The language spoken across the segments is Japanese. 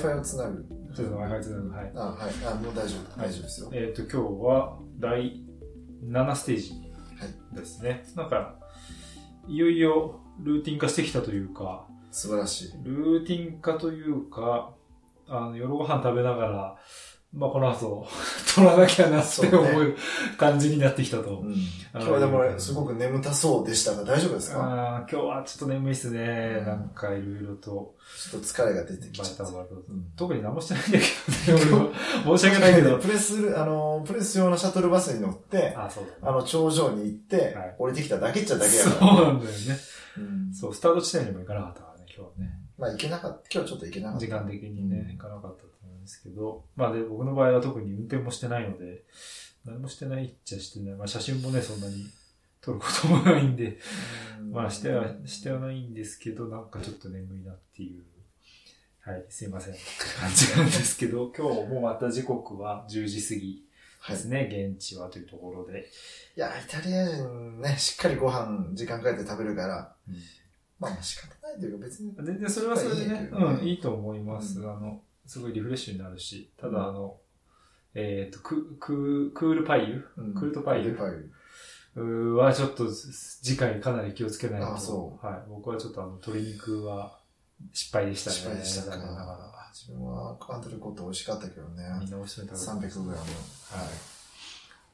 Wi-Fi をつなぐ。ちょっと Wi-Fi つなぐ。はい。あ、はい。あ、もう大丈夫。大丈夫ですよ。えっ、と、今日は第7ステージですね。なんか、いよいよルーティン化してきたというか、素晴らしい。ルーティン化というか、あの、夜ご飯食べながら、まあ、この後、取らなきゃなって思う感じになってきたと。うん。今日はでも、すごく眠たそうでしたが、大丈夫ですか？あー今日はちょっと眠いっすね。うんなんかいろいろと。ちょっと疲れが出てきバちゃった。特に何もしてないんだけどね、俺は。申し訳ないけど。プレス、あの、プレス用のシャトルバスに乗って、あ、そうだね。あの、頂上に行ってはい、降りてきただけっちゃだけやそうから。なんだよね。うんそう、スタート地点にも行かなかったからね、今日はね。まあ、行けなかった。今日ちょっと行けなかった。時間的にね、うん行かなかったですけど、まあで、僕の場合は特に運転もしてないので、何もしてないっちゃしてない。まあ写真もね、そんなに撮ることもないんで、うんまあしては、してはないんですけど、なんかちょっと眠いなっていう。はい、すいません。って感じなんですけど、今日もまた時刻は10時過ぎはい。いですね、現地はというところで。や、イタリア人ね、しっかりご飯時間かけて食べるから、うんまあ、仕方ないというか別に。全然それはそれでね、いいねうん、いいと思います。うあの、すごいリフレッシュになるし、ただうんあの、えっ、と、ク、ク、クールパイユ？うんクルトパイクルトパイユ。はちょっと次回かなり気をつけないと。あそうはい。僕はちょっとあの、鶏肉は失敗でしたね。失敗でしたか残念ながら。自分はカントリーコット美味しかったけどね。みんなおいしそうに食べて300グラム。は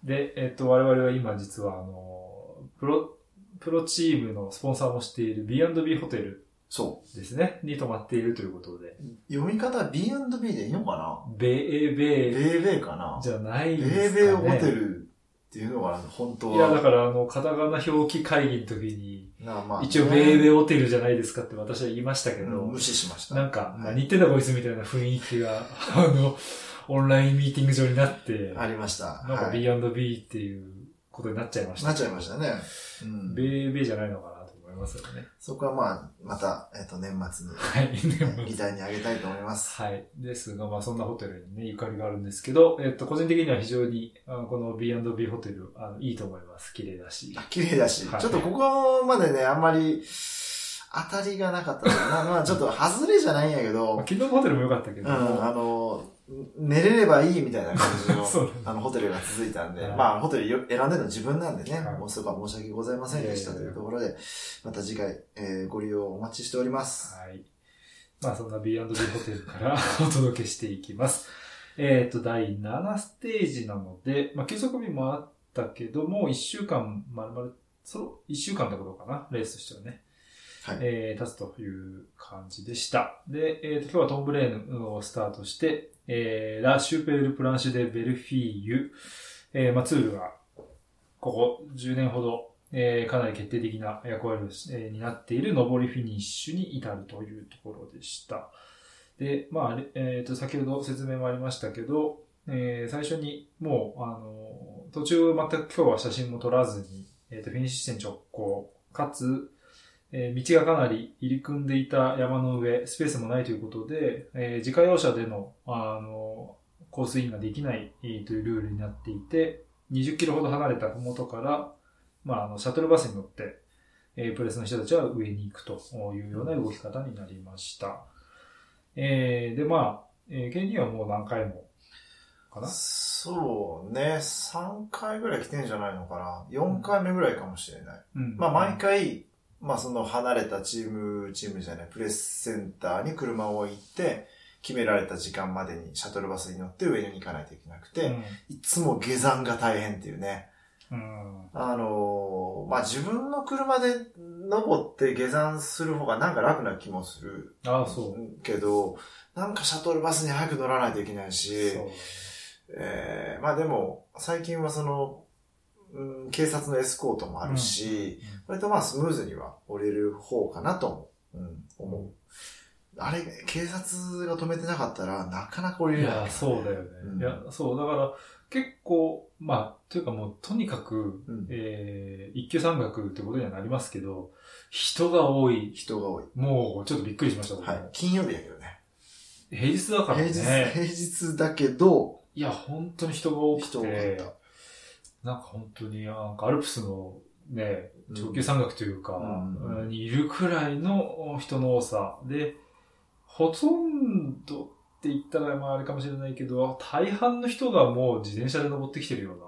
い。で、えっ、と、我々は今実はあの、プロ、プロチームのスポンサーもしている B&B ホテルそですね、に泊まっているということで、う。読み方は B&B でいいのかな？ベーベーベーベーかな？じゃないベですかね。ーベーホテルっていうのかな本当は。いや、だからあの、カタカナ表記会議の時に、なまあ一応ベーベーホテルじゃないですかって私は言いましたけど、うん無視しました。なんか、似てたこいつみたいな雰囲気が、あの、オンラインミーティング上になって、ありました。なんかはい B&B っていうことになっちゃいました。なっちゃいましたね。うんベーベーじゃないのかないますよね。そこはまあ、また、えっと、年末に、はい。議題にあげたいと思います。はい。ですが、まあそんなホテルにね、ゆかりがあるんですけど、えっと、個人的には非常に、あのこの B&B ホテル、あの、いいと思います。綺麗だし。綺麗だし、はいちょっとここまでね、あんまり、当たりがなかったな。まあ、ちょっと外れじゃないんやけまどあ、昨日のホテルも良かったけど、うん、あの、寝れればいいみたいな感じの あのホテルが続いたんで、はいまあホテルよ選んでるの自分なんでね、はいもうそこは申し訳ございませんでしたというところで、また次回、えーご利用お待ちしております。はい。まあそんな B&B ホテルから お届けしていきます。えっ、と、第7ステージなので、まあ休息日もあったけども、1週間、まるまる、そう、1週間ってことかな、レースとしてはね。はいえー、立つという感じでした。で、えっ、と、今日はトンブレーヌをスタートして、えー、ラ・シュペール・プランシュ・デ・ベルフィーユ、えー、まあ、ツールが、ここ10年ほど、えー、かなり決定的な役割を、えー、担っている上りフィニッシュに至るというところでした。で、まあ、えっ、と、先ほど説明もありましたけど、えー、最初にもう、あの、途中全く今日は写真も撮らずに、えっ、と、フィニッシュ地点直行、かつ、えー道がかなり入り組んでいた山の上、スペースもないということで、えー自家用車での、あの、コースインができないえーというルールになっていて、20キロほど離れた麓から、まあ、あの、シャトルバスに乗って、えープレスの人たちは上に行くというような動き方になりました。えーで、まあ、えー、KD はもう何回も、かな？そうね、3回ぐらい来てんじゃないのかな。4回目ぐらいかもしれない。うんまあ毎回、まあその離れたチーム、チームじゃない、プレスセンターに車を置いて、決められた時間までにシャトルバスに乗って上に行かないといけなくて、いつも下山が大変っていうね。うん。うん。あのーまあ自分の車で登って下山する方がなんか楽な気もするああ、そう。けど、なんかシャトルバスに早く乗らないといけないし、そう。えーまあでも、最近はその、うん、警察のエスコートもあるし、うん割とまあスムーズには降りる方かなとも、うん、思う。あれ、警察が止めてなかったら、なかなか降りいれない。や、そうだよね。うんいや、そう、だから、結構、まあ、というかもう、とにかく、うんえー、一級山岳ってことにはなりますけど、人が多い。人が多い。もう、ちょっとびっくりしました、はい。金曜日やけどね。平日だから平日、ね。平日だけど、いや、本当に人が多く人が多かてっ、なんか本当に、なんかアルプスのね、長級山岳というか、うんにいるくらいの人の多さ。で、ほとんどって言ったらまああれかもしれないけど、大半の人がもう自転車で登ってきてるような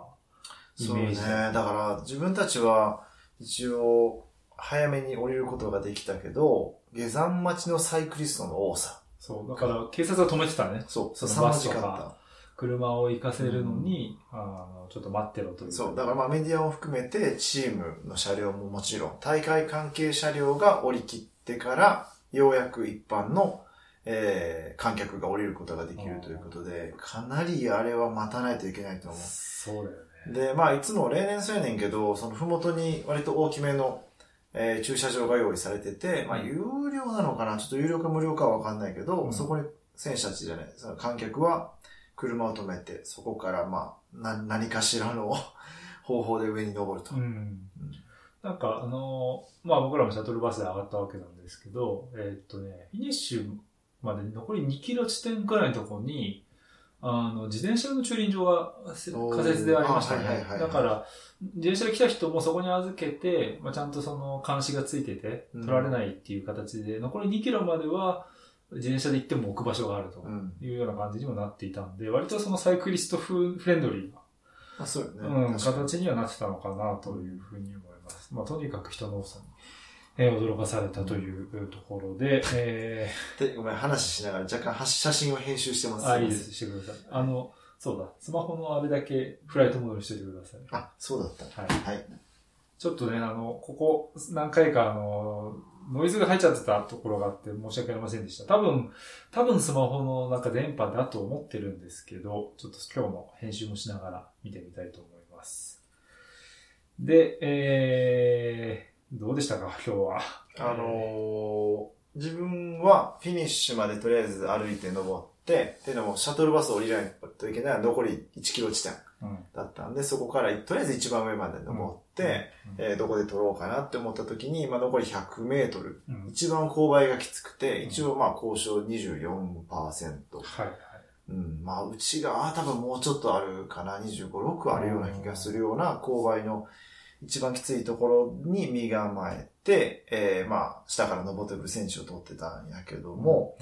イそうね。だから自分たちは一応早めに降りることができたけど、下山待ちのサイクリストの多さ。そう。だから警察が止めてたね。そう、その凄まじかバスとっ車を行かせるのに、あの、ちょっと待ってろといた。う。そう、だからまあメディアを含めてチームの車両ももちろん、大会関係車両が降り切ってから、ようやく一般の、えー、観客が降りることができるということで、かなりあれは待たないといけないと思う。そうだよね。で、まあ、いつも例年そうやねんけど、そのふもとに割と大きめの、えー駐車場が用意されてて、まあ、有料なのかな？ちょっと有料か無料かはわかんないけど、うんそこに選手たちじゃない、その観客は車を止めて、そこからまあ、な何かしらの 方法で上に登ると。うん。なんか、あのまあ僕らもシャトルバスで上がったわけなんですけど、えーっとね、フィニッシュまで残り2キロ地点くらいのところに、あの、自転車の駐輪場が仮設でありましたね。あはいはいはいはい。だから、自転車で来た人もそこに預けて、まあ、ちゃんとその監視がついてて、うん。取られないっていう形で、残り2キロまでは自転車で行っても置く場所があるとうん。いうような感じにもなっていたんで、割とそのサイクリストフフレンドリーなあ、そうよね。うん、形にはなってたのかなというふうに思います。まあ、とにかく人の多さに、えー驚かされたというところで、えで、ごめん、話しながら若干は写真を編集してます。ー、あ、いいです、してください。あの、そうだ、スマホのあれだけフライトモードにしておいてください。あ、そうだった。はい。はい。ちょっとね、あの、ここ何回かあの、ノイズが入っちゃってたところがあって申し訳ありませんでした。多分、多分スマホのなんか電波だと思ってるんですけど、ちょっと今日の編集もしながら見てみたいと思います。で、えー、どうでしたか？今日は。あのー自分はフィニッシュまでとりあえず歩いて登って、っていうのもシャトルバス降りないといけない残り1キロ地点。だったんで、そこからとりあえず一番上まで登って、えーどこで撮ろうかなって思った時に、今残り100メートル。うん。一番勾配がきつくて、うん一応まあ交渉24%。はいはい。うん、まあうちが、あ多分もうちょっとあるかな、25、6あるような気がするような勾配の一番きついところに身構えて、えー、まあ下から登ってくる選手を取ってたんやけども、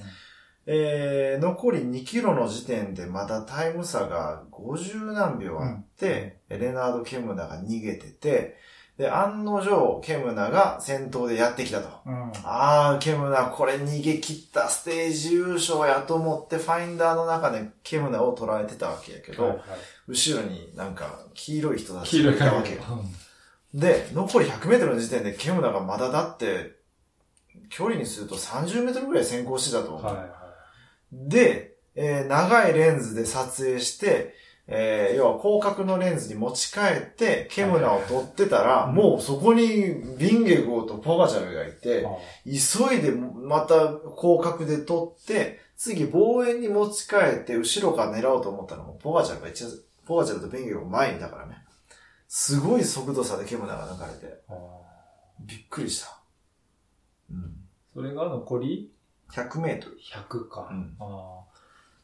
えー、残り2キロの時点でまだタイム差が50何秒あって、レナード・ケムナが逃げてて、で、案の定、ケムナが先頭でやってきたと。うん。うん。あー、ケムナ、これ逃げ切ったステージ優勝やと思って、ファインダーの中でケムナを捉えてたわけやけど、はいはい後ろになんか黄色い人たちがいたわけよ。で、残り100メートルの時点でケムナがまだだって、距離にすると30メートルぐらい先行してたと思う。はいはい。で、えー長いレンズで撮影して、えー要は広角のレンズに持ち帰って、ケムナを撮ってたら、はいもうそこにビンゲゴーとポガチャルがいて、あ急いでまた広角で撮って、次望遠に持ち帰って後ろから狙おうと思ったらもうポガチャルが一応、ポガチャルとビンゲゴー前にだからね。すごい速度差でケムナが抜かれて、あびっくりした。うん。それが残り100メートル。100か。うんああ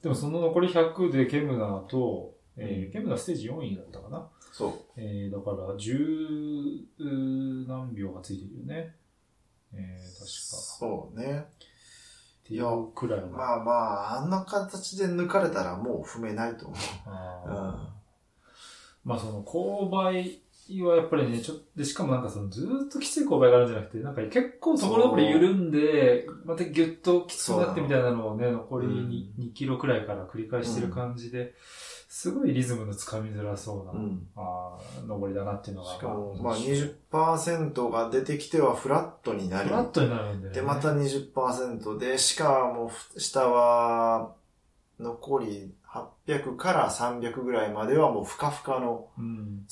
でもその残り100でケムナーと、えーうんケムナーステージ4位だったかな？そう。えー、だから10何秒がついてるよね。えー、確か。そうね。いうくらいの。まあまあ、あんな形で抜かれたらもう踏めないと思う。あーうんまあその勾配はやっぱりね、ちょっと、で、しかもなんかそのずーっときつい勾配があるんじゃなくて、なんか結構ところどころ緩んで、またギュッときつくなってみたいなのをね、残り 2,、2キロくらいから繰り返してる感じで、すごいリズムのつかみづらそうな、うん。あー登りだなっていうのが。しかも、まあ20%が出てきてはフラットになりフ、ラットになるんだよね。で、また20%で、しかも下は残り800から300ぐらいまではもうふかふかのうん。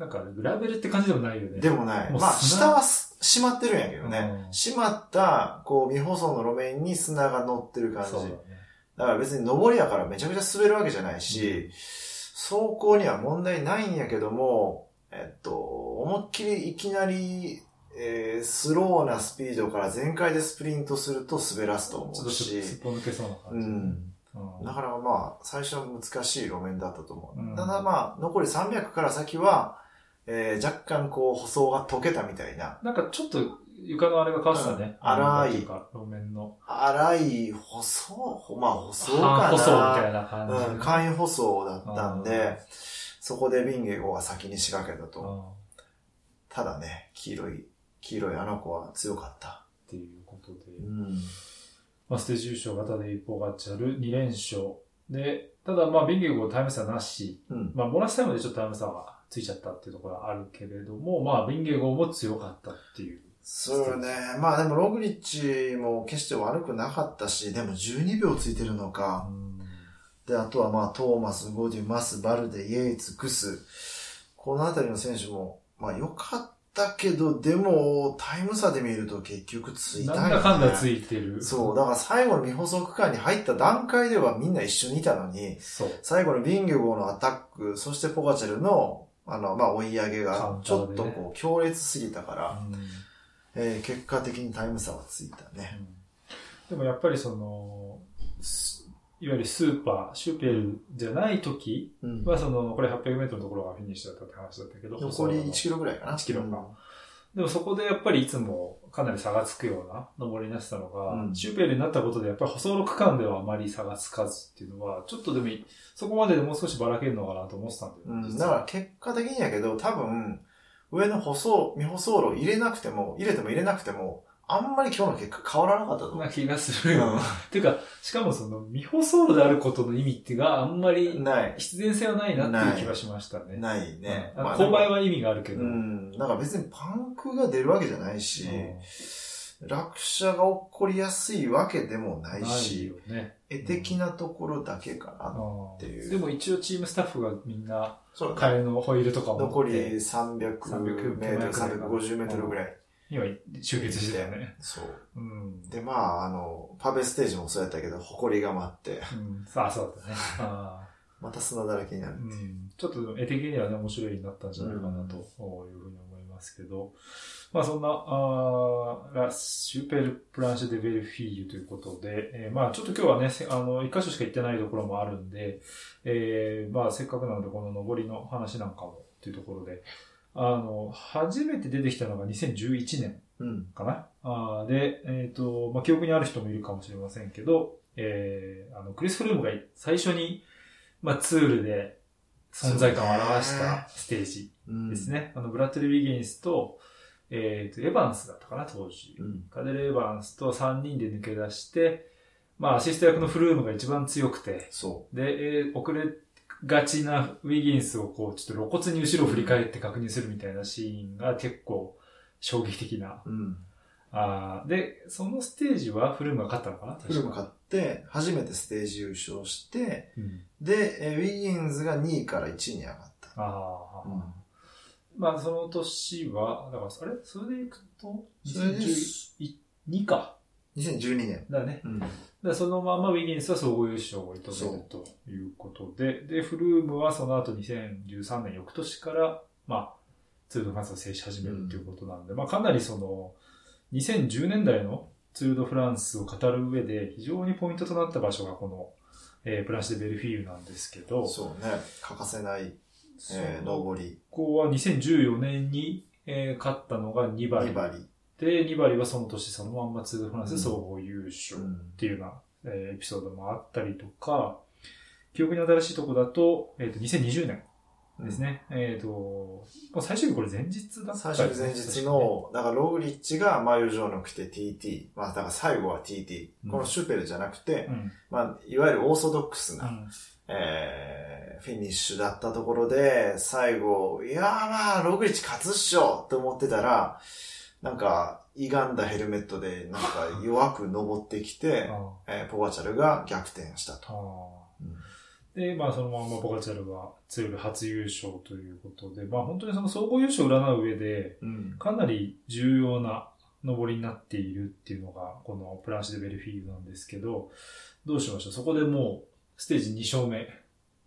砂。なんかグラベルって感じでもないよね。でもない。まあ砂下はす閉まってるんやけどね。うん閉まった、こう未舗装の路面に砂が乗ってる感じ。だね。だから別に上りやからめちゃくちゃ滑るわけじゃないし、走行には問題ないんやけども、えっと、思いっきりいきなり、えースローなスピードから全開でスプリントすると滑らすと思うし、すっぽ抜けそうな感じ。うんうんだからまあ、最初は難しい路面だったと思う。うんただまあ、残り300から先は、えー、若干こう、舗装が溶けたみたいな。なんかちょっと床のあれが変わってたね。うん荒い路面の。荒い舗装、まあ舗装かな。半舗装みたいな感じ。うん、簡易舗装だったんで、そこでビンゲゴが先に仕掛けたと。うんただね、黄色い、黄色いあの子は強かった。っていうことで。うん。まあ、ステージ優勝がタデイ・ポガチャル2連勝。で、ただまあ、ビンゲゴタイム差なし。うん。まあ、ボーナスタイムでちょっとタイム差がついちゃったっていうところはあるけれども、まあ、ビンゲゴも強かったっていう。そうね。まあでもログリッチも決して悪くなかったし、でも12秒ついてるのか。で、あとはまあトーマス、ゴディ、マス、バルデ、イエイツ、クス。このあたりの選手も、まあ良かったけど、でもタイム差で見ると結局ついたなんだかんだついてる。そう。だから最後の未舗装区間に入った段階ではみんな一緒にいたのに。最後のビンゲゴのアタック、そしてポガチャルの、あの、まあ追い上げがン、ちょっとこう強烈すぎたから、うん。えー結果的にタイム差はついたね。でもやっぱりその、すいわゆるスーパー、シューペルじゃない時うん。は、その、これ800メートルのところがフィニッシュだったって話だったけど、残り1細キロぐらいかな。1キロかでもそこでやっぱりいつもかなり差がつくような登りになってたのが、うんーペルになったことでやっぱり舗装の区間ではあまり差がつかずっていうのは、ちょっとでもいそこまででもう少しばらけるのかなと思ってたんだよね。うん、だから結果的にやけど、多分、上の舗装、未舗装路入れなくても、入れても入れなくても、あんまり今日の結果変わらなかったと思う。な気がするよ。っていうか、しかもその未舗装路であることの意味っていうのがあんまりない。必然性はないなっていう気がしましたね。ないね。うんまあ勾配は意味があるけど。うん。なんか別にパンクが出るわけじゃないし、落車が起こりやすいわけでもないないし、よね。絵的なところだけかな。っていうでも一応チームスタッフがみんな、そう替えのホイールとかを持って残り300メートル、350メートルぐらい。には集結してたよね。そう。うん。で、まあ、あの、パベステージもそうやったけど、埃が舞って、うん、さあ、そうだったね。あまた砂だらけになるーうん、ちょっと絵的にはね、面白いになったんじゃないかなというふうに思いますけど、まあそんな、あーラ・シューペル・プランシェ・デ・ベルフィーユということで、えーまあちょっと今日はね、せあの、一箇所しか行ってないところもあるんで、えーまあせっかくなのでこの上りの話なんかもというところで、あの、初めて出てきたのが2011年うん。かな？あーで、えっ、と、まあ、記憶にある人もいるかもしれませんけど、えー、あの、クリス・フルームが最初に、まあ、ツールで存在感を表したステージうん。ですね。あの、ブラッドリー・ウィギンスと、えっ、と、エヴァンスだったかな、当時。うん。カデル・エヴァンスと3人で抜け出して、まあ、アシスト役のフルームが一番強くて、そで、えー遅れがちなウィギンスをこう、ちょっと露骨に後ろを振り返って確認するみたいなシーンが結構衝撃的な。う。うん。あーで、そのステージはフルームが勝ったのかな？フルム勝って、初めてステージ優勝して、うん。で、えーウィギンズが2位から1位に上がった。ああ、うんまあ、その年は、だから、あれ？それでいくと、それで2012か。2012年。だね。うん。でそのままウィギンスは総合優勝を射止めるということで、で、フルームはその後2013年翌年から、まあ、ツール・ド・フランスを制し始めるということなんで、まあ、かなりその、2010年代のツール・ド・フランスを語る上で非常にポイントとなった場所がこの、えー、プランシュ・デ・ベルフィーユなんですけど、そうね。欠かせない、えー、上り。ここは2014年に、えー勝ったのが2馬2馬リ。で、2馬はその年そのまんまツール・ド・フランスで総合優勝。うんっていうような、えーエピソードもあったりとか、記憶に新しいとこだと、えっ、と、2020年ですね。えっ、と、もう最終日これ前日だった最初に前日の、だからログリッチが眉状の着て TT。まあだから最後は TT。うんこのシュペルじゃなくて、うん。まあいわゆるオーソドックスな、うん。えー、フィニッシュだったところで、最後、いやーまあ、ログリッチ勝つっしょって思ってたら、なんか、歪んだヘルメットで、なんか弱く登ってきて、あえーポガチャルが逆転したあと。うんで、まあそのままボカチャルはツール初優勝ということで、まあ本当にその総合優勝を占う上で、うん。かなり重要な登りになっているっていうのが、このプランシュ・デ・ベルフィーユなんですけど、どうしましょうそこでもう、ステージ2勝目。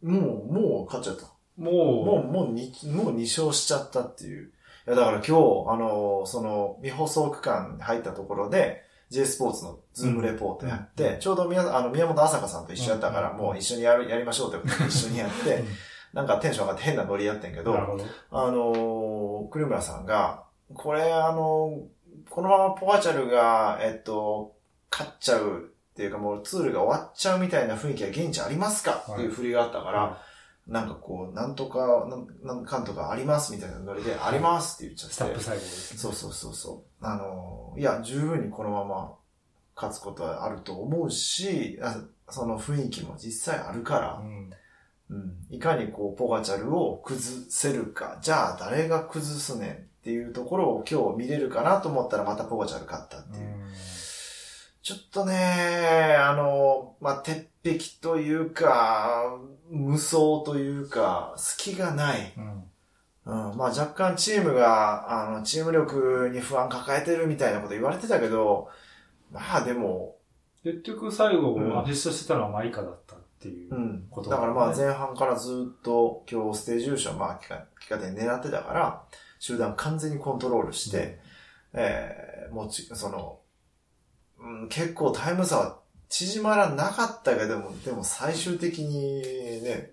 もう、もう勝っちゃった。ももう、もうに、もう2勝しちゃったっていう。いや、だから今日、あの、その、未放送区間に入ったところで、J スポーツのズームレポートやって、うんちょうど宮あの宮本朝香さんと一緒やったから、うんもう一緒にやる、やりましょうってことで 一緒にやって、なんかテンション上がって変なノリやってんけど、ど。あのー、栗村さんが、これあのー、このままポガチャルが、えっと、勝っちゃうっていうかもうツールが終わっちゃうみたいな雰囲気は現地ありますか？っていう振りがあったから、はなんかこう、なんとか、なんなんかんとかありますみたいなノリで、ありますって言っちゃって。スタップ最後ですね。そうそうそうそう。あのー、いや、十分にこのまま勝つことはあると思うし、あその雰囲気も実際あるからう、ん。うん、いかにこう、ポガチャルを崩せるか、じゃあ誰が崩すねんっていうところを今日見れるかなと思ったらまたポガチャル勝ったっていう。ちょっとね、あの、まあ、鉄壁というか、無双というか、隙がない。うん。うん、まあ若干チームが、あの、チーム力に不安抱えてるみたいなこと言われてたけど、まあでも、結局最後、うんアシストしてたのはマイカだったっていうう。ん。ことだからまあね前半からずっと今日ステージ優勝、まあ、結果結果点狙ってたから、集団完全にコントロールして、えー、もち、その、うん、結構タイム差は縮まらなかったけども、でも最終的にね、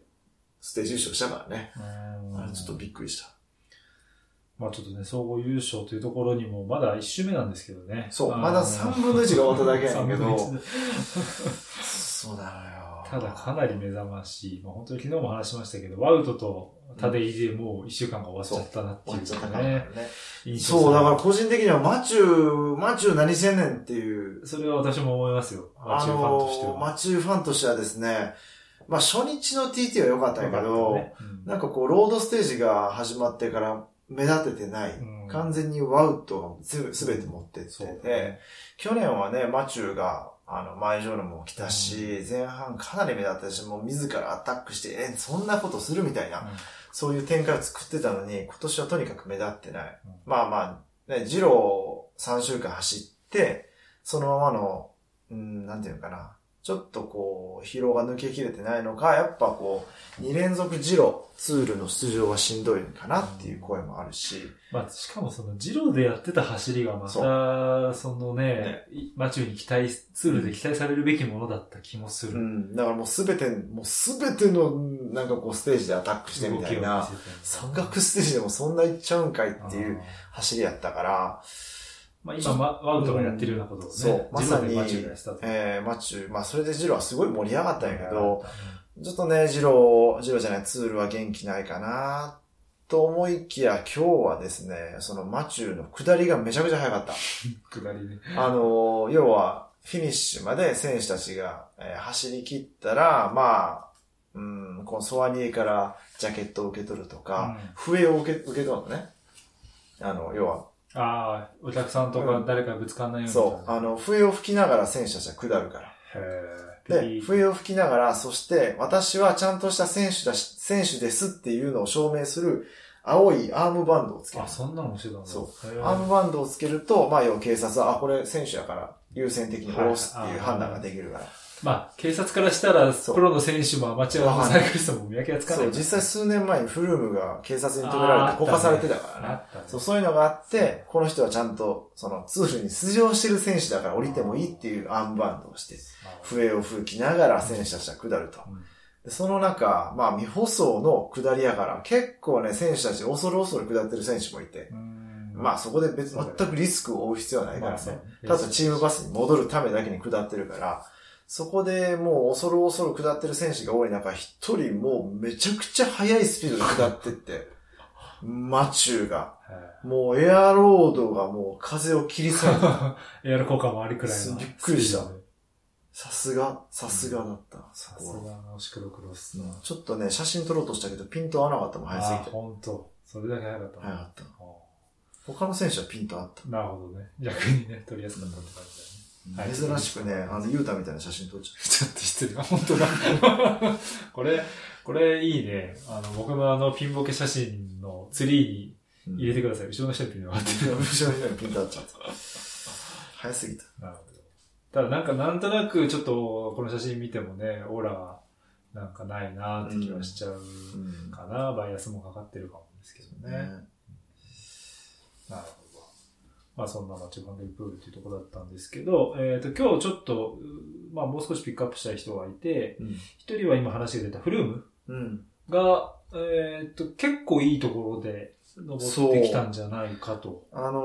ステージ優勝したからね。うんあれちょっとびっくりした。まあちょっとね、総合優勝というところにも、まだ1周目なんですけどね。そう、まだ3分の1が終わっただけやねんけ3 分のど1、そうなのよ。ただかなり目覚ましい。まあ、本当に昨日も話しましたけど、ワウトとタデイでもう1週間が終わっちゃったなっていう終わっちゃったからね。そう、だから個人的にはマチュー、マチュー何せんねんっていう、それは私も思いますよ。マあチューファンとしての、は。マチューファンとしてはですね、まあ初日の TT は良かったんやけど、ね。うん。なんかこう、ロードステージが始まってから目立ててない。うん。完全にワウトがすべて持ってって、ね。去年はね、マチューが、あの、前上のも来たし、前半かなり目立ったし、もう自らアタックして、え、そんなことするみたいな、そういう展開を作ってたのに、今年はとにかく目立ってない。うんまあまあ、ね、ジロー3週間走って、そのままの、うん、なんていうのかな。ちょっとこう、疲労が抜けきれてないのか、やっぱこう、2連続ジロー、ツールの出場はしんどいかなっていう声もあるし、まあ、しかもその、ジローでやってた走りがまた、そそのね、いマチューに期待、ツールで期待されるべきものだった気もする。うん、だからもうすべて、もうすべての、なんかこう、ステージでアタックしてみたいな、山岳ステージでもそんな行っちゃうんかいっていう走りやったから、まあ今、まあワウトがやってるようなことをね、そうまさにマチューがやってたと。えー、マチュー、まあそれでジロはすごい盛り上がったんやけど、うん、ちょっとね、ジロー、ジローじゃない、ツールは元気ないかな、と思いきや、今日はですね、そのマチューの下りがめちゃくちゃ速かった。下りね。あのー、要は、フィニッシュまで選手たちが、えー走り切ったら、まあ、うん、このソワニエからジャケットを受け取るとか、笛を受け、受け取るのね。あの、要は、ああ、お客さんとか誰かぶつかんないように。そう、あの、笛を吹きながら選手たちは下るから。へで、笛を吹きながら、そして、私はちゃんとした選手だし、選手ですっていうのを証明する、青いアームバンドをつけるあ、。そんなのもしてたんだ。そうアームバンドをつけると、まあ、要は警察は、あ、これ選手やから、優先的に下ろすっていう判断ができるから。まあ、警察からしたら、プロの選手もアマチュアのサイクリストも見分けがつかない。そう、実際数年前にフルームが警察に止められて、こかされてたからね。ね。そう、そういうのがあって、この人はちゃんと、その、ツールに出場してる選手だから降りてもいいっていうアームバンドをして、笛を吹きながら選手たちは下ると。うんでその中、まあ、未舗装の下りやから、結構ね、選手たち恐る恐る下ってる選手もいて、うんまあ、そこで別に全くリスクを負う必要はないからね。ただチームバスに戻るためだけに下ってるから、そこでもう恐る恐る下ってる選手が多い中、一人もうめちゃくちゃ速いスピードで下ってって、マチューが、へもうエアロードがもう風を切り裂いて、ー エアロ効果もありくらいの。びっくりしたさすが、さすがだった。そさすがのシクロクロスの。ちょっとね、写真撮ろうとしたけど、ピント合わなかったもん、早すぎあ、て。ほんと。それだけ早かった早かった。あ他の選手はピントあった。なるほどね。逆にね、取りやすかったって感じ珍しくね、あの、ユータみたいな写真撮っちゃっ ちょっと失礼。本当だ。これ、これいいね。あの、僕のあの、ピンボケ写真のツリーにた。入れてください。後ろの人にピンがあって。後ろの人にピント合 っちゃった。早すぎた。なるほど。ただなんかなんとなくちょっとこの写真見てもね、オーラはなんかないなって気はしちゃううんかな。バイアスもかかってるかもですけどね。なるほど。まあそんなマッチファンデルプールというところだったんですけど、えっ、と今日ちょっと、うまあもう少しピックアップしたい人がいて、うん。一人は今話が出たフルームうん。が、えーっと、結構いいところで登ってきたんじゃないかと。あの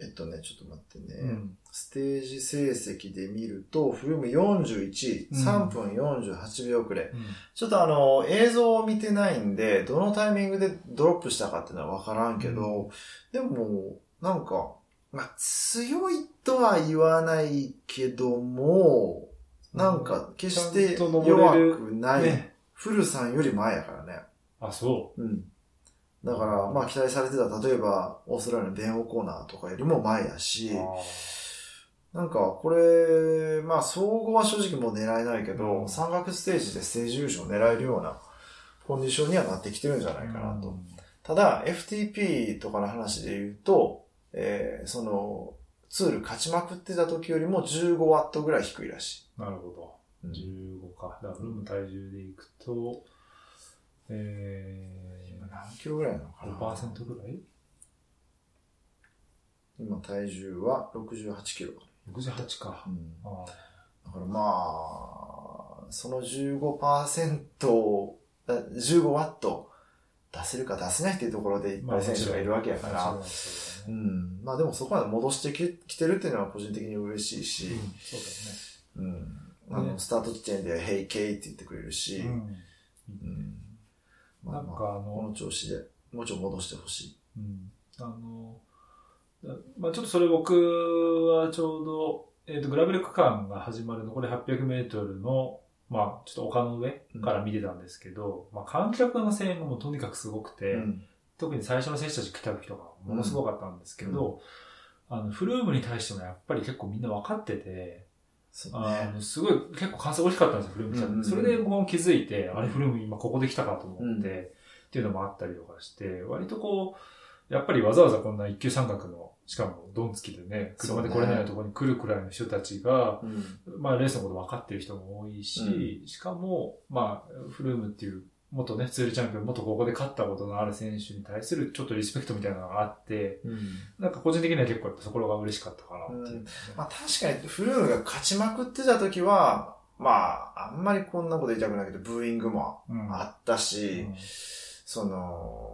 ー、えっとね、ちょっと待ってね。うん。ステージ成績で見ると、フルーム41、3分48秒くらい。うんちょっとあの、映像を見てないんで、どのタイミングでドロップしたかっていうのはわからんけど、でも、なんか、まあ、強いとは言わないけども、なんか、決して弱くない。ね。フルさんより前やからね。あ、そうん。だから、まあ、期待されてた、例えば、オーストラリアのベン・オコーナーとかよりも前やう。し、あなんか、これ、まあ、総合は正直もう狙えないけど、うん山岳ステージでステージ優勝狙えるようなコンディションにはなってきてるんじゃないーかなと。うんただ、FTP とかの話で言うと、えーその、ツール勝ちまくってた時よりも15ワットぐらい低いらしなるほど。い。うん15か。だから、フルーム体重でいくと、え今何キロぐらいなのかー、な5%ぐらい？今体重は68キロ。?68 かう。んあだからまあ、その15%を、だ15ワット出せるか出せないっていうところでいっぱい選手がいるわけやかあら、うん。まあでもそこまで戻してききてるっていうのは個人的に嬉しいしだね。、うんそううん。あの、ねスタート地点で、ヘイケイって言ってくれるし。うん。うん。なんかあこのの、調子で、もうちょい戻してほしい。うん。あの、だまあちょっとそれ僕はちょうど、えっ、と、グラベル区間が始まる残り800メートルの、まあちょっと丘の上から見てたんですけど、まあ観客の声援がもうとにかくすごくて、うん。特に最初の選手たち来た時とかものすごかったんですけど、あの、フルームに対してもやっぱり結構みんな分かってて、ね。のすごい結構完成大きかったんですよ、フルーム来た時うんうんうん。それで僕も気づいて、あれフルーム今ここで来たかと思って、うん。っていうのもあったりとかして、割とこう、やっぱりわざわざこんな一級三角の、しかもドン付きでね、車で来れないところに来るくらいの人たちが、うん。まあレースのこと分かってる人も多いし、しかも、まあ、フルームっていう、元ね、ツールチャンピオン、元ここで勝ったことのある選手に対するちょっとリスペクトみたいなのがあって、うん。なんか個人的には結構やっぱそこが嬉しかったかなっていう、ねまあ確かにフルームが勝ちまくってた時は、まあ、あんまりこんなこと言いたくないけど、ブーイングもうん。あったし、うん。その、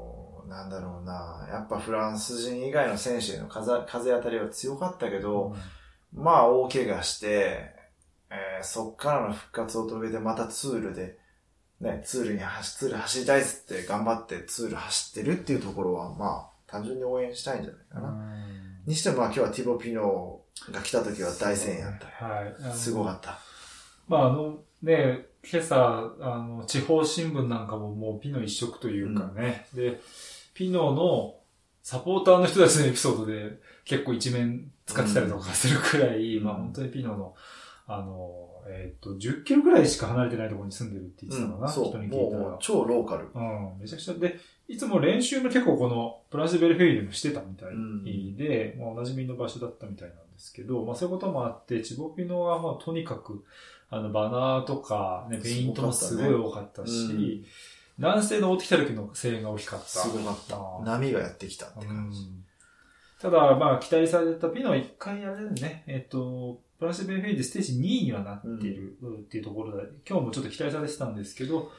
なんだろうな、やっぱフランス人以外の選手への風風当たりは強かったけど、まあ大怪我して、えーそっからの復活を遂げてまたツールで、ね、ツールに走、ツール走りたいっつって頑張ってツール走ってるっていうところは、まあ単純に応援したいんじゃないかな。にしてもまあ今日はティボ・ピノが来た時は大声援やったよ。はい。すごかった。まああのね、今朝、あの、地方新聞なんかももうピノ一色というかね、で、ピノのサポーターの人たちのエピソードで結構一面使ってたりとかするくらい、うんまあ本当にピノの、あの、えっ、と、10キロくらいしか離れてないところに住んでるって言ってたのかな、そう。人に聞いたら。超ローカル。うん、めちゃくちゃ。で、いつも練習も結構このプランシュベルフェイでもしてたみたいで、まあ、おなじみの場所だったみたいなんですけど、まあそういうこともあって、チボピノはまあとにかく、あのバナーとか、ね、ペイントもすごい多かったし、すごかったね南西登ってきた時の声援が大きかった。すごかった波がやってきたってう感じ。んただ、まあ、期待されたピノは一回あれだよね、えっと、プランシュベルフェイでステージ2位にはなっているっていうところで、今日もちょっと期待されてたんですけど、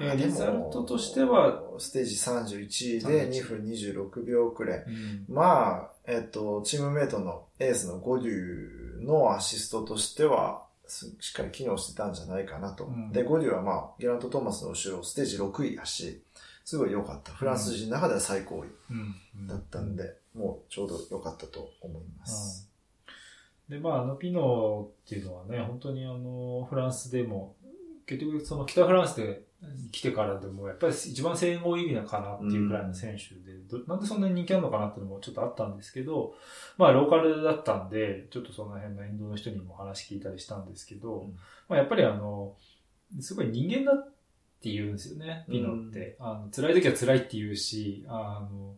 えーリザルトとしては、ステージ31位で2分26秒くらい。うんまあ、えっと、チームメイトのエースのゴデュのアシストとしては、すしっかり機能してたんじゃないかなと。うんで、ゴデュはまあ、ゲラント・トーマスの後ろ、ステージ6位やし、すごい良かった。フランス人の中では最高位うんだったんで、もうちょうど良かったと思います。で、まあ、あの、ピノっていうのはね、本当にあの、フランスでも、結局、その北フランスで来てからでも、やっぱり一番声援が多い意味かなっていうくらいの選手で、どなんでそんなに人気あるのかなっていうのもちょっとあったんですけど、まあ、ローカルだったんで、ちょっとその辺のインドの人にも話聞いたりしたんですけど、うんまあ、やっぱりあの、すごい人間だって言うんですよね、ピノって。あの辛い時は辛いって言うし、あの、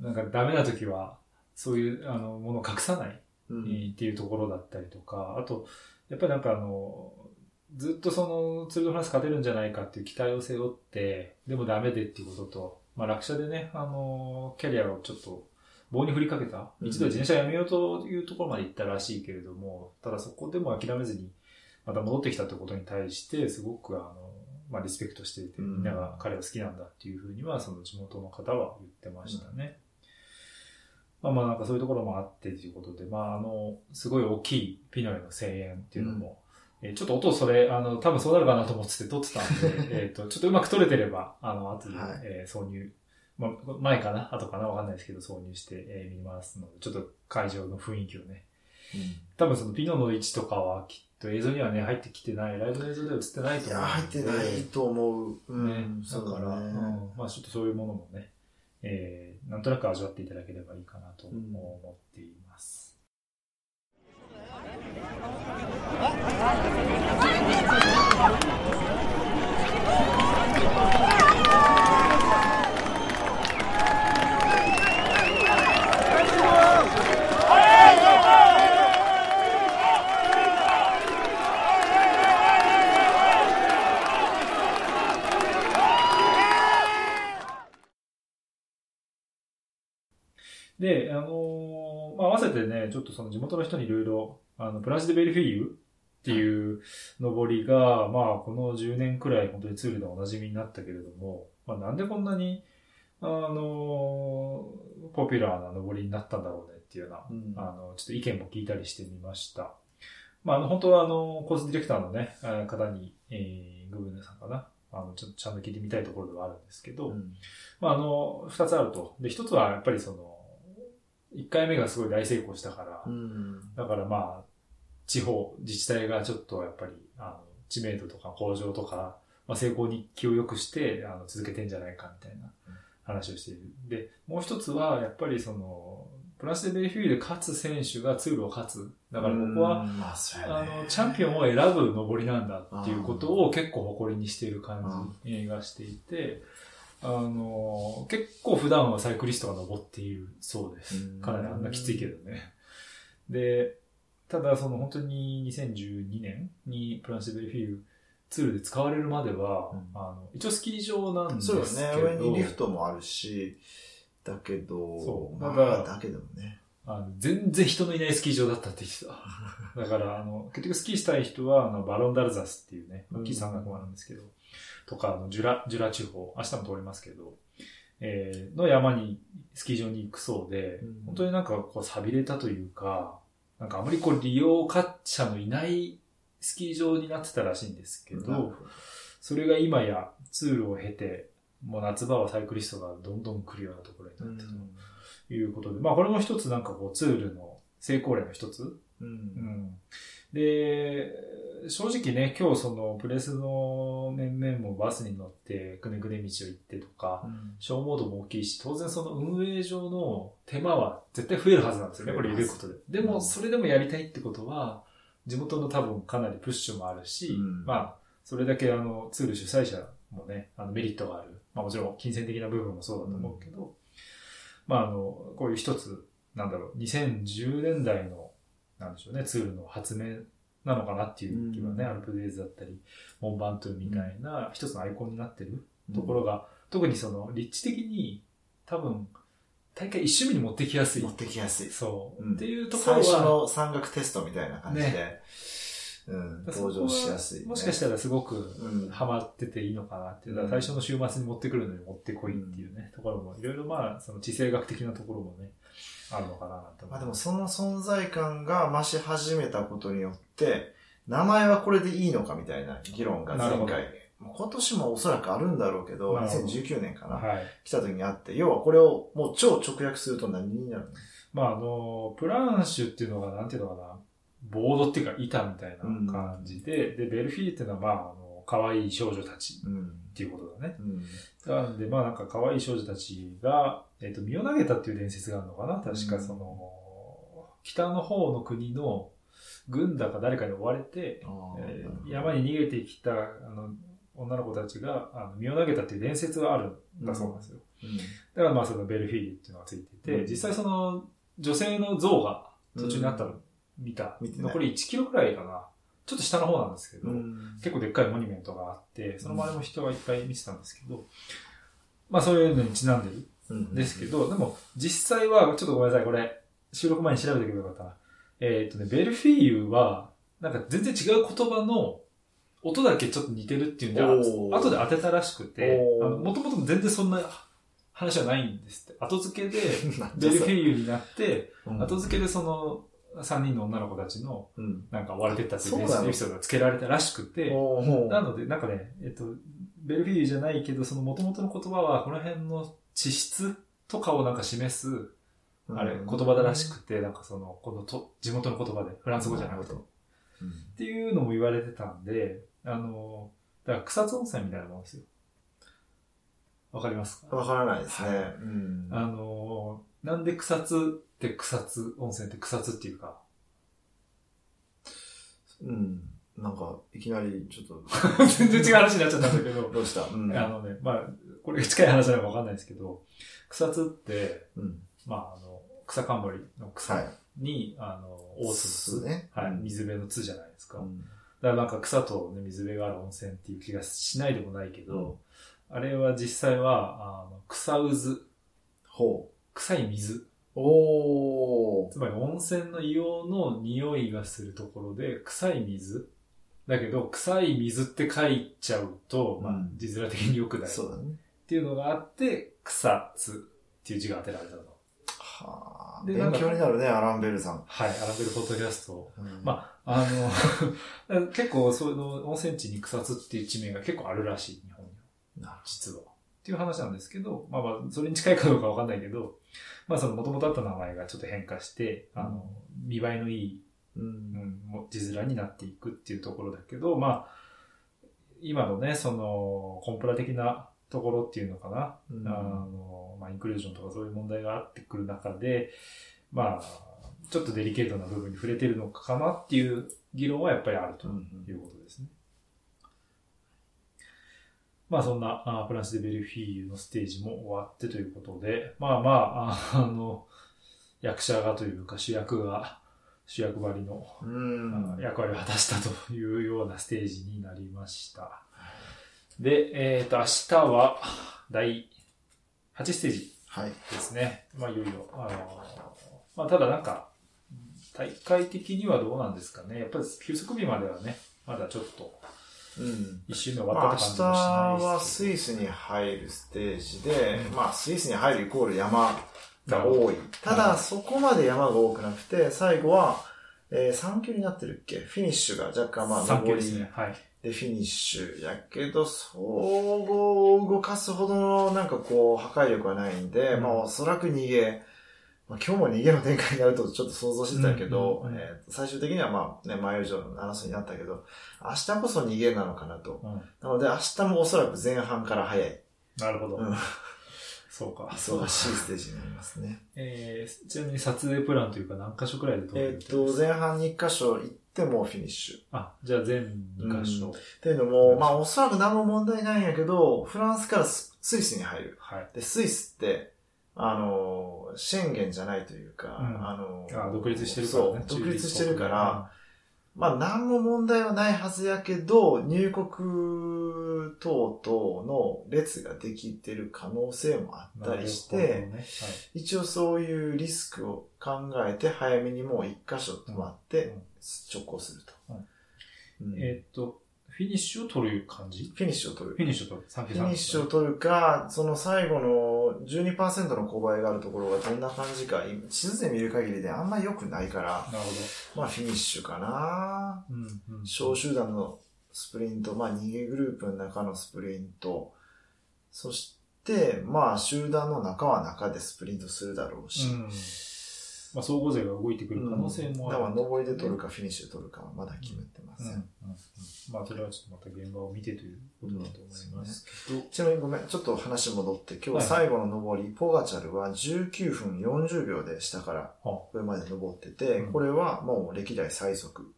なんかダメな時は、そういうあのものを隠さない。っていうところだったりとか、あと、やっぱりなんかあの、ずっとそのツール・ド・フランス勝てるんじゃないかっていう期待を背負って、でもダメでっていうことと、まあ落車でね、あの、キャリアをちょっと棒に振りかけた。うん一度自転車やめようというところまで行ったらしいけれども、ただそこでも諦めずに、また戻ってきたってことに対して、すごくあの、まあ、リスペクトしていて、みんなが彼を好きなんだっていうふうには、その地元の方は言ってましたね。まあまあなんかそういうところもあってということで、まああの、すごい大きいピノへの声援っていうのも、えーちょっと音それ、あの、多分そうなるかなと思ってて撮ってたんで、えっと、ちょっとうまく撮れてれば、あの、後で、はい。えー挿入、まあ、前かな？後かな？わかんないですけど、挿入して、えー見ますので、ちょっと会場の雰囲気をね、多分そのピノの位置とかはきっと映像にはね、入ってきてない、ライブの映像では映ってないいや、と思うん入ってないと思う。うねん、だそうから、だね。うん。まあちょっとそういうものもね、えー、なんとなく味わっていただければいいかなと思っています。で、あのーまあ合わせてね、ちょっとその地元の人にいろいろ、あの、プランシ・デ・ベルフィーユっていう登りが、まあこの10年くらい本当にツールでお馴染みになったけれども、まあなんでこんなに、あのーポピュラーな登りになったんだろうねっていうような、うんあの、ちょっと意見も聞いたりしてみました。まあ、あの、本当はあの、コースディレクターのね、えー方に、えー、グブネさんかな。あの、ちょっとちゃんと聞いてみたいところではあるんですけど、うんまあ、あの、二つあると。で、一つはやっぱりその、一回目がすごい大成功したから、うん。だからまあ、地方、自治体がちょっとやっぱり、あの、知名度とか向上とか、まあ、成功に気を良くして、あの、続けてんじゃないかみたいな話をしている。で、もう一つは、やっぱりその、プラスでベルフィーユで勝つ選手がツールを勝つ。だから僕は、うん、まあ、ねあの、チャンピオンを選ぶ登りなんだっていうことを結構誇りにしている感じがしていて、あの、結構普段はサイクリストが登っているそうですうん。かなりあんなきついけどね。で、ただその本当に2012年にプランシェ・ベルフィーユツールで使われるまでは、うんあの、一応スキー場なんですそうけど、よね。上にリフトもあるし、だけど、まそうだからあ、だけどもね。あの全然人のいないスキー場だったって言ってた。だから、あの、結局スキーしたい人は、あの、バロンダルザスっていうね、大きい山岳もあるんですけど、とか、あの、ジュラ、ジュラ地方、明日も通りますけど、えーの山に、スキー場に行くそうで、うん。本当になんかこう、錆びれたというか、なんかあまりこう、利用者のいないスキー場になってたらしいんですけど、なるほそれが今やツールを経て、もう夏場はサイクリストがどんどん来るようなところにどなってるということで、まあこれも一つなんかこうツールの成功例の一つ。う。うんん。で、正直ね、今日そのプレスの面々もバスに乗ってくねくね道を行ってとか、消耗度も大きいし、当然その運営上の手間は絶対増えるはずなんですよね、これ入れることで。でも、それでもやりたいってことは、地元の多分かなりプッシュもあるし、うんまあ、それだけあの、ツール主催者もね、あのメリットがある。まあもちろん金銭的な部分もそうだと思うけど、まああの、こういう一つ、なんだろう、2010年代の、なんでしょうね、ツールの発明なのかなっていう気はね、うん。アルプデイズだったり、モンバントゥみたいな一つのアイコンになってるところが、特にその立地的に多分大会一趣味に持ってきやすい。持。ってきやすい。そう、うん。っていうところは、最初の山岳テストみたいな感じで、ねうん、登場しやすい、ね。もしかしたらすごくうんハマってていいのかなっていう。だから最初の週末に持ってくるのに持ってこいっていうね、ところも、いろいろまあ、その地政学的なところもね、あるのかなと思う。まあでもその存在感が増し始めたことによって、名前はこれでいいのかみたいな議論が前回、今年もおそらくあるんだろうけど2019年かな、はい。来た時にあって、要はこれをもう超直訳すると何になるの？まああの、プランシュっていうのが、なんていうのかな、ボードっていうか板みたいな感じで、で、ベルフィーユっていうのはまあ、あの、可愛い少女たちうん。っていうことだね。うん。なんで、まあなんか可愛い少女たちが、えっ、と、身を投げたっていう伝説があるのかな確かうんその、北の方の国の軍だか誰かに追われて、えー山に逃げてきたあの女の子たちがあの身を投げたっていう伝説があるんだそうなんですよ。うんだからまあそのベルフィーユっていうのがついてて、うん実際その女性の像が途中にあったの見た。見てない残り1キロくらいかな。ちょっと下の方なんですけど、うん結構でっかいモニュメントがあって、その周りも人がいっぱい見てたんですけど、まあそういうのにちなんでるうんんですけど、でも実際は、ちょっとごめんなさい、これ、収録前に調べておけばよかったな。えーっとね、ベルフィーユは、なんか全然違う言葉の音だけちょっと似てるっていうんで、後で当てたらしくて、もともと全然そんな話はないんですって。後付けで、ベルフィーーユになって、ユ後付けでその、3人の女の子たちの、うん。なんか追われてったっていうエピソードが付けられたらしくて、なので、なんかね、えっと、ベルフィーユじゃないけど、その元々の言葉は、この辺の地質とかをなんか示す、あれ、言葉だらしくて、なんかその、このと、地元の言葉で、フランス語じゃなくて、っうんていうのも言われてたんで、あの、だから草津温泉みたいなもんですよ。わかりますか？わからないですね。はいうん。あの、なんで草津って草津温泉って草津っていうか、うん。なんか、いきなり、ちょっと、全然違う話になっちゃったんだけど、どうした？うん。あのね、まあ、これ近い話なのかわかんないですけど、草津って、うん。まあ、あの、草冠の草はい。に、あの、大津の津、ね。はい、うん水辺の津じゃないですか。うんだからなんか草と、ね、水辺がある温泉っていう気がしないでもないけど、あれは実際は、あの草渦、ほ臭い水。う。おー。つまり温泉の硫黄の匂いがするところで、臭い水。だけど、臭い水って書いちゃうと、まあうん、字面的に良くない。そうだね。っていうのがあって、草津っていう字が当てられたの。はあ。で勉強になるね、アランベルさん。はい、アラベルポッドキャスト。うんまあの、結構、その温泉地に草津っていう地名が結構あるらしい、日本には。実は。っていう話なんですけど、まあまあ、それに近いかどうかわかんないけど、まあその元々あった名前がちょっと変化して、あの、見栄えのいい、う。うん字面になっていくっていうところだけど、まあ、今のね、その、コンプラ的なところっていうのかな、うんあの、まあ、インクルージョンとかそういう問題があってくる中で、まあ、ちょっとデリケートな部分に触れてるのかなっていう議論はやっぱりあるということですね。まあそんなあフランスでベルフィーユのステージも終わってということで、まあまあ、ああの、役者がというか主役が主役張りの役割を果たしたというようなステージになりました。で、えっ、と、明日は第8ステージはい。ですね。まあ、いよいよ。あの、まあ、ただなんか、大会的にはどうなんですかね。やっぱり休息日まではね、まだちょっと、うん。一周目終まあ、明わったって日感じもしないはですけど。スイスに入るステージで、うんまあ、スイスに入るイコール山が多い。ただ、そこまで山が多くなくて、最後は、えー、3級になってるっけ？フィニッシュが若干まあ、3級上りですね。フィニッシュ。やけど、総合を動かすほどのなんかこう、破壊力はないんで、うんまあおそらく逃げ、まあ今日も逃げの展開になるとちょっと想像してたけど、うんうんうんえー最終的にはまあね、前以上の争いになったけど、明日こそ逃げなのかなと。うんなので明日もおそらく前半から早い。なるほど。うんそうか。忙しいステージになりますね。えー、ちなみに撮影プランというか何箇所くらいで撮るえっと、前半に1箇所行ってもフィニッシュ。あ、じゃあ全2箇所。っていうのも、まあおそらく何も問題ないんやけど、フランスからススイスに入る。はい。で、スイスって、あの、シェンゲンじゃないというか、うん。あの、あ独立してるからね。独立してるから、まあ何も問題はないはずやけど、入国等々の列ができてる可能性もあったりして、ね。一応そういうリスクを考えて早めにもう一箇所止まってうん。直行すると。うんうん。えーっと、フィニッシュを取る感じ？フィニッシュを取るフ。ィニッシュを取る。3フィニッシュを取るか、その最後の12%の勾配があるところがどんな感じか、今地図で見る限りであんま良くないから、なるほまあフィニッシュかなど。うん、うん。小集団のスプリント、まあ逃げグループの中のスプリント、そして、まあ集団の中は中でスプリントするだろうし、うん。まあ、総合勢が動いてくる可能性もある。だから上りで取るかフィニッシュで取るかはまだ決めてまうん。せん。うん。うんまあ、それはちょっとまた現場を見てということだと思いますけど。ちなみにごめん、ちょっと話戻って、今はい日最後の上り、ポガチャルは19分40秒で下からは上まで登ってて、うんこれはもう歴代最速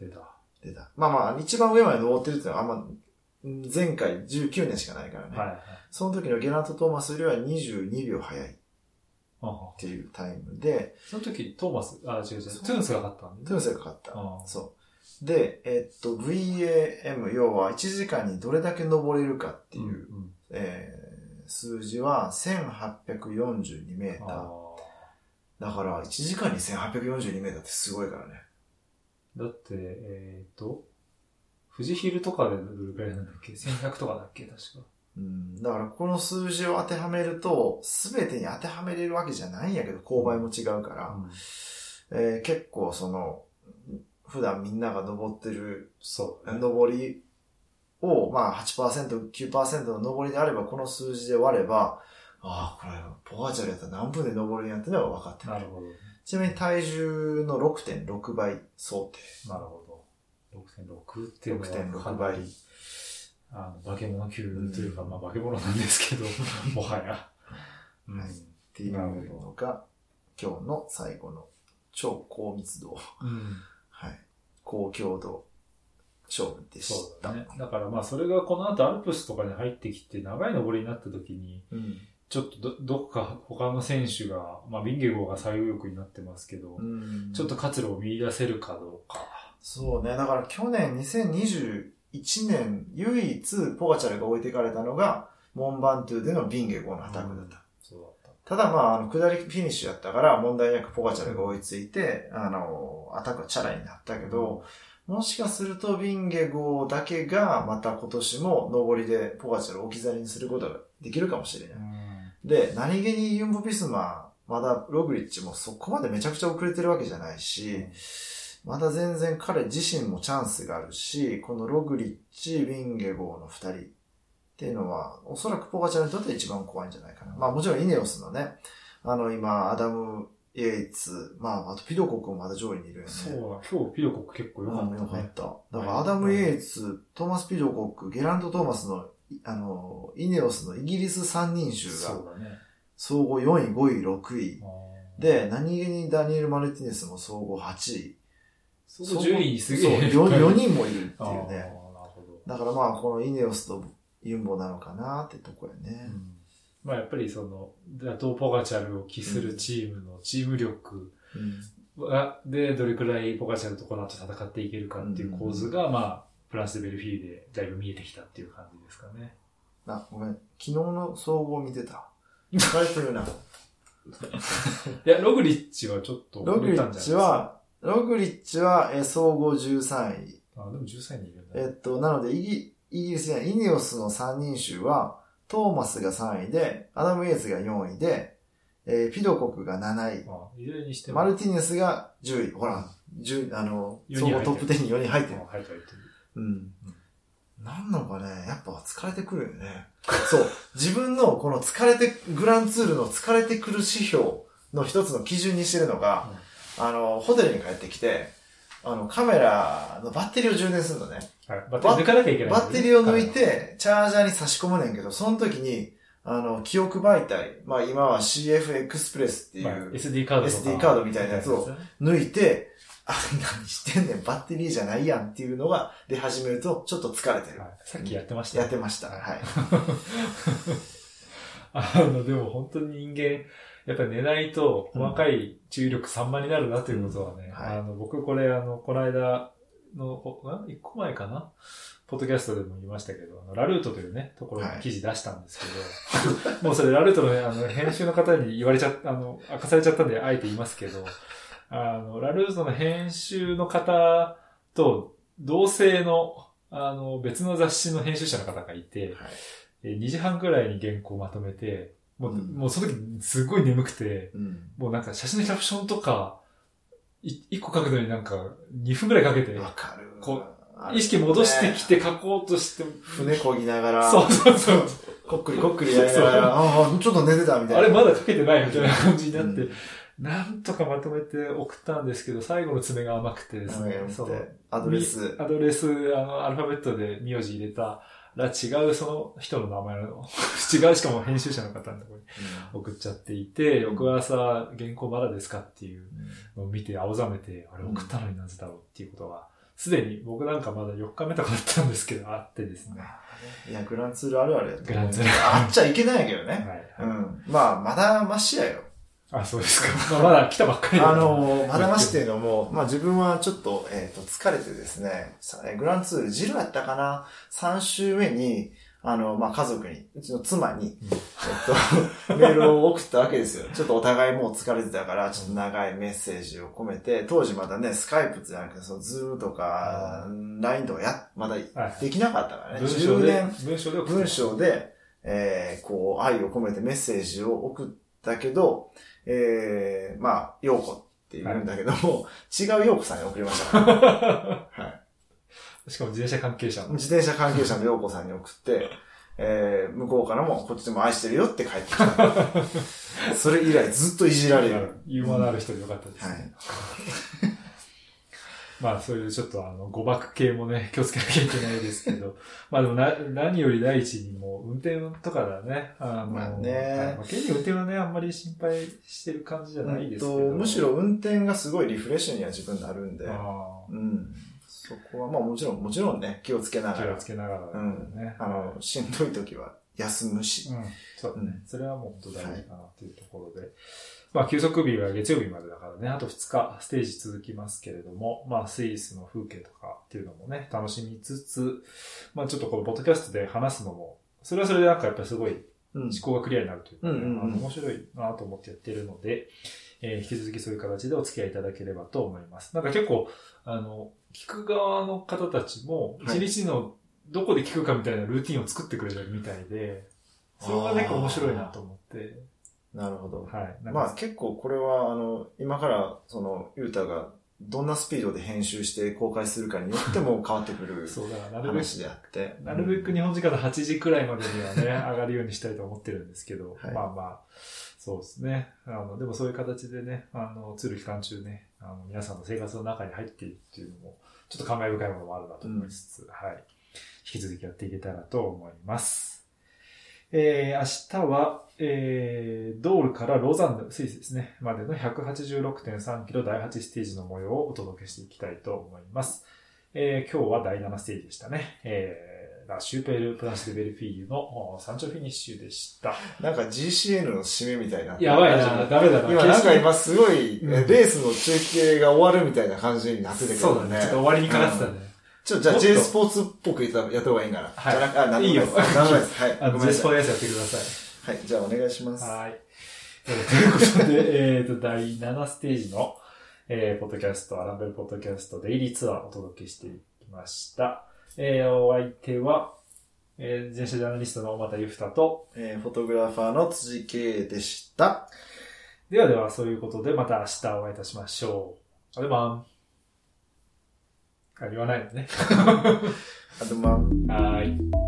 出た。出た。まあまあ、一番上まで登ってるっていうのはあんま、ん前回19年しかないからね。はい。はい。その時のゲラント・トーマスよりは22秒早いっていうタイムで、その時、トーマス、あ、違う違う、トゥーンスが勝ったんで。トゥーンセが勝った。そう。で、えっと、VAM、要は1時間にどれだけ登れるかっていう、うんうんえー数字は1842メーター。あだから、1時間に1842メーターってすごいからね。ーだって、えっと、富士ヒルとかでどれくらいなんだっけ ?1100 とかだっけ？確か。うん。だからこの数字を当てはめると、すべてに当てはめれるわけじゃないんやけど、勾配も違うから、えー結構その、普段みんなが登ってるそう。登りを、まあ8%、9%の登りであれば、この数字で割れば、ああ、これ、ポガチャルやったら何分で登るんやってのが分かってくる。なるほど。ちなみに体重の6.6倍想定。なるほど。6.6っていうのは6.6かな倍り。あの、化け物級というか、まあ化け物なんですけど、もはや。うん。はいっていうのが、今日の最後の超高密度、うん。はい、高強度勝負でした。そうだね。だからまあそれがこの後アルプスとかに入ってきて長い登りになった時に、うん。ちょっとど、どっか他の選手が、まあビンゲゴーが最右翼になってますけど、うんちょっと活路を見出せるかどうか。そうね。だから去年2021年唯一ポガチャルが置いていかれたのが、モンバントゥでのビンゲゴのアタックだった。そうだった。ただまあ、あの、下りフィニッシュやったから問題なくポガチャルが追いついて、あの、アタックはチャラになったけど、もしかするとビンゲゴだけがまた今年も上りでポガチャルを置き去りにすることができるかもしれない。で、何気にユンボ・ヴィスマ、まだログリッチもそこまでめちゃくちゃ遅れてるわけじゃないし、まだ全然彼自身もチャンスがあるし、このログリッチ、ビンゲゴーの二人っていうのは、おそらくポガチャルにとって一番怖いんじゃないかな。まあもちろんイネオスのね、あの今、アダム・イェーツ、まああとピドコクもまだ上位にいるよね。そうだ、今日ピドコク結構良かったね。うんよかった。だからアダム・イェーツ、トーマス・ピドコック、ゲラント・トーマスの、いあの、イネオスのイギリス三人衆が。総合4位、5位、6位。で、何気にダニエル・マルティネスも総合8位。そこ順位すげえ。そう、4, 人もいるっていうね。だからまあ、このイネオスとユンボなのかなってとこやね。まあやっぱりその、打倒ポガチャルを期するチームのチーム力うん。がで、どれくらいポガチャルとこの後戦っていけるかっていう構図が、まあ、フランスでベルフィーユでだいぶ見えてきたっていう感じですかね。あ、ごめん。昨日の総合見てた。疲れてるな。いや、ログリッチはちょっとログリッチは、ログリッチは、えー総合13位。あ、でも13人いるんだ。えっと、なので、イギイギリスやイネオスの3人衆は、トーマスが3位で、アダム・イエーツが4位で、えーピドコクが7位。まあ、いずれにしても。マルティネスが10位。ほら、10、あの、4総合トップ10に4人入ってるあ。入ってる入ってる。うん。なんなのかね、やっぱ疲れてくるよね。そう。自分のこの疲れて、グランツールの疲れてくる指標の一つの基準にしてるのが、あの、ホテルに帰ってきて、あの、カメラのバッテリーを充電するのね。はい。バッテリー抜かなきゃいけない、バッテリーを抜い、て、チャージャーに差し込むねんけど、その時に、あの、記憶媒体、まあ今は CF エクスプレスっていまあ、う、SD カード SD カードみたいなやつを抜いて、あ、何してんねん、バッテリーじゃないやんっていうのが出始めると、ちょっと疲れてる。はいさっきやってました、やってました。はいはい。あの、でも本当に人間、やっぱり寝ないと細かい注意力散漫になるなということはね、うん。はい。あの、僕これあの、この間の、こん一個前かな？ポッドキャストでも言いましたけど、あのラルートというね、ところに記事出したんですけど、もうそれラルートのね、あの、編集の方に言われちゃった、あの、明かされちゃったんで、あえて言いますけど、あの、ラルートの編集の方と同性の、あの、別の雑誌の編集者の方がいて、はい。えー2時半くらいに原稿をまとめて、もう、うんもうその時すごい眠くて、うん。もうなんか写真のキャプションとか、い一個書くのになんか2分くらいかけて、わかる。こある意識戻してきて書こうとして、船漕ぎながら、そうそうそう。こっくりこっくりやりながら、ああ、ちょっと寝てたみたいな。あれまだ書けてないみたいな感じになって、うんなんとかまとめて送ったんですけど、最後の爪が甘くてですね、そう。アドレス。アドレス、あの、アルファベットで名字入れたら違うその人の名前の、違うしかも編集者の方のところに送っちゃっていて、翌朝原稿まだですかっていうのを見て青ざめて、あれ送ったのになぜだろうっていうことが、すでに僕なんかまだ4日目とかだったんですけど、あってですね。いや、グランツールあるあるやと思うグランツールあっちゃいけないけどね。はい。うん。まあ、まだましやよ。あ、そうですか。まあ、まだ来たばっかりだあの、まだましっていうのも、まあ自分はちょっと、えっ、と、疲れてですね、グランツール、ジルやったかな ?3 週目に、あの、まあ家族に、うちの妻に、ちょっと メールを送ったわけですよ。ちょっとお互いもう疲れてたから、ちょっと長いメッセージを込めて、当時まだね、スカイプじゃなくて、そのズームとか、LINE とかや、まだできなかったからね。文章で、文章で、文章で、えー、こう、愛を込めてメッセージを送ったけど、えー、まあ、ようこって言うんだけども、はい、違うようこさんに送りました、ね。はい。しかも自転車関係者の。自転車関係者のようこさんに送って、えー、向こうからもこっちでも愛してるよって帰ってきた。それ以来ずっといじられる。ユーモアのある人でよかったです、ね、はい。まあそういうちょっとあの誤爆系もね、気をつけなきゃいけないですけど、まあでもな、何より第一にも運転とかだね。あの、まあね。まあ、現に運転はね、あんまり心配してる感じじゃないですけど。むしろ運転がすごいリフレッシュには自分なるんで。うん。そこはまあもちろん、もちろんね、気をつけながら。気をつけながら、ね、うん。あの、しんどい時は休むし。うん。そうだね。うん、それはもう本当大事かなっていうところで。はいまあ、休息日は月曜日までだからね、あと2日ステージ続きますけれども、まあ、スイスの風景とかっていうのもね、楽しみつつ、まあ、ちょっとこのポッドキャストで話すのも、それはそれでなんかやっぱりすごい思考がクリアになるというか、ね、面白いなと思ってやってるので、えー、引き続きそういう形でお付き合いいただければと思います。なんか結構、あの、聞く側の方たちも、一日のどこで聞くかみたいなルーティンを作ってくれてるみたいで、それが結構面白いなと思って、なるほど。はい。まあ結構これは、あの、今から、その、ゆうたがどんなスピードで編集して公開するかによっても変わってくる そうだなる話であって。なるべく日本時間の8時くらいまでにはね、上がるようにしたいと思ってるんですけど、はい、まあまあ、そうですね。あの、でもそういう形でね、あの、ツール期間中ね、あの、皆さんの生活の中に入っているっていうのも、ちょっと感慨深いものもあるなと思いつつ、うん、はい。引き続きやっていけたらと思います。えー、明日は、えー、ドールからローザンヌ、スイスですね、までの186.3キロ第8ステージの模様をお届けしていきたいと思います。えー、今日は第7ステージでしたね。えー、ラ・シューペール・プランシベルフィーユの山頂フィニッシュでした。なんか GCN の締めみたいな。やばいな、ダメだな。今なんか今すごい、レースの中継が終わるみたいな感じになってたけどね。そうだね。ちょっと終わりにかかってたね。うんちょ、じゃあ J スポーツっぽくやった方がいいかな。はい。じゃなく、あ、なんでもないです。なんでもないです。はい。あの、J スポーツやってください。はい。じゃあお願いします。はい。えー、ということで、えっ、ー、と、第7ステージの、えー、ポッドキャスト、アランベルポッドキャストデイリーツアーをお届けしていきました。えー、お相手は、えー、前者ジャーナリストの小又ゆふたと、えー、フォトグラファーの辻圭でした。ではでは、そういうことで、また明日お会いいたしましょう。あれまん。あ、言わないのね。あとまあ。はい。